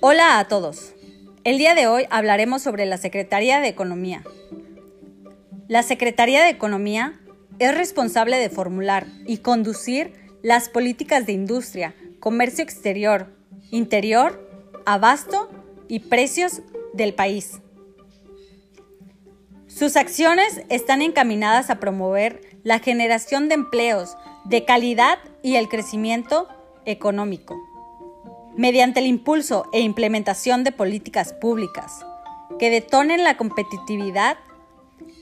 Hola a todos. El día de hoy hablaremos sobre la Secretaría de Economía. La Secretaría de Economía es responsable de formular y conducir las políticas de industria, comercio exterior, interior, abasto y precios del país. Sus acciones están encaminadas a promover la generación de empleos de calidad y el crecimiento económico mediante el impulso e implementación de políticas públicas que detonen la competitividad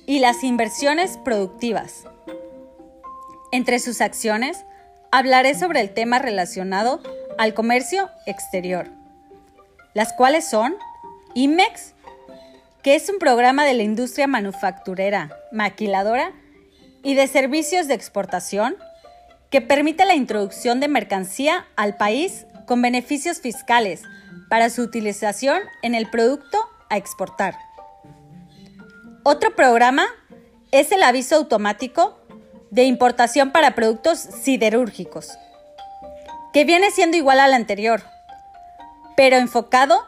y las inversiones productivas. Entre sus acciones, hablaré sobre el tema relacionado al comercio exterior, las cuales son IMEX, que es un programa de la industria manufacturera, maquiladora y de servicios de exportación que permite la introducción de mercancía al país con beneficios fiscales para su utilización en el producto a exportar. Otro programa es el aviso automático de importación para productos siderúrgicos, que viene siendo igual al anterior, pero enfocado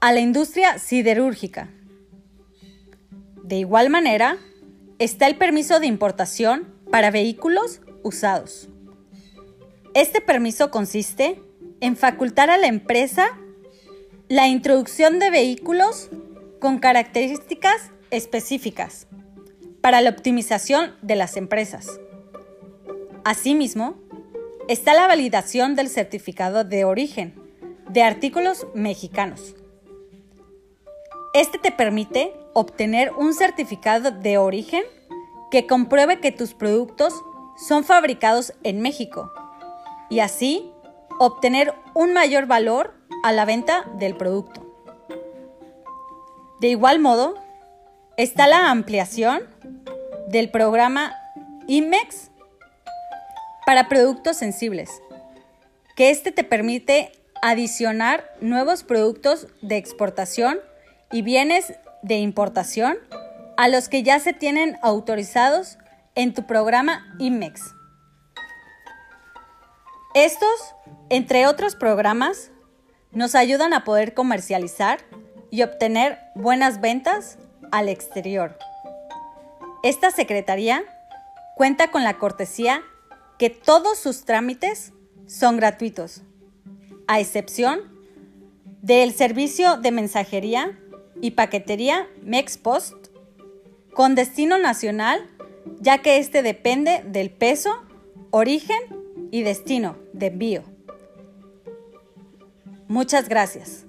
a la industria siderúrgica. De igual manera, está el permiso de importación para vehículos usados. Este permiso consiste en facultar a la empresa la introducción de vehículos con características específicas para la optimización de las empresas. Asimismo, está la validación del certificado de origen de artículos mexicanos. Este te permite obtener un certificado de origen que compruebe que tus productos son fabricados en México y así obtener un mayor valor a la venta del producto. De igual modo, está la ampliación del programa IMEX para productos sensibles, que este te permite adicionar nuevos productos de exportación y bienes de importación a los que ya se tienen autorizados en tu programa IMEX. Estos, entre otros programas, nos ayudan a poder comercializar y obtener buenas ventas al exterior. Esta Secretaría cuenta con la cortesía que todos sus trámites son gratuitos, a excepción del servicio de mensajería y paquetería MexPost con destino nacional, ya que este depende del peso, origen y destino de envío. Muchas gracias.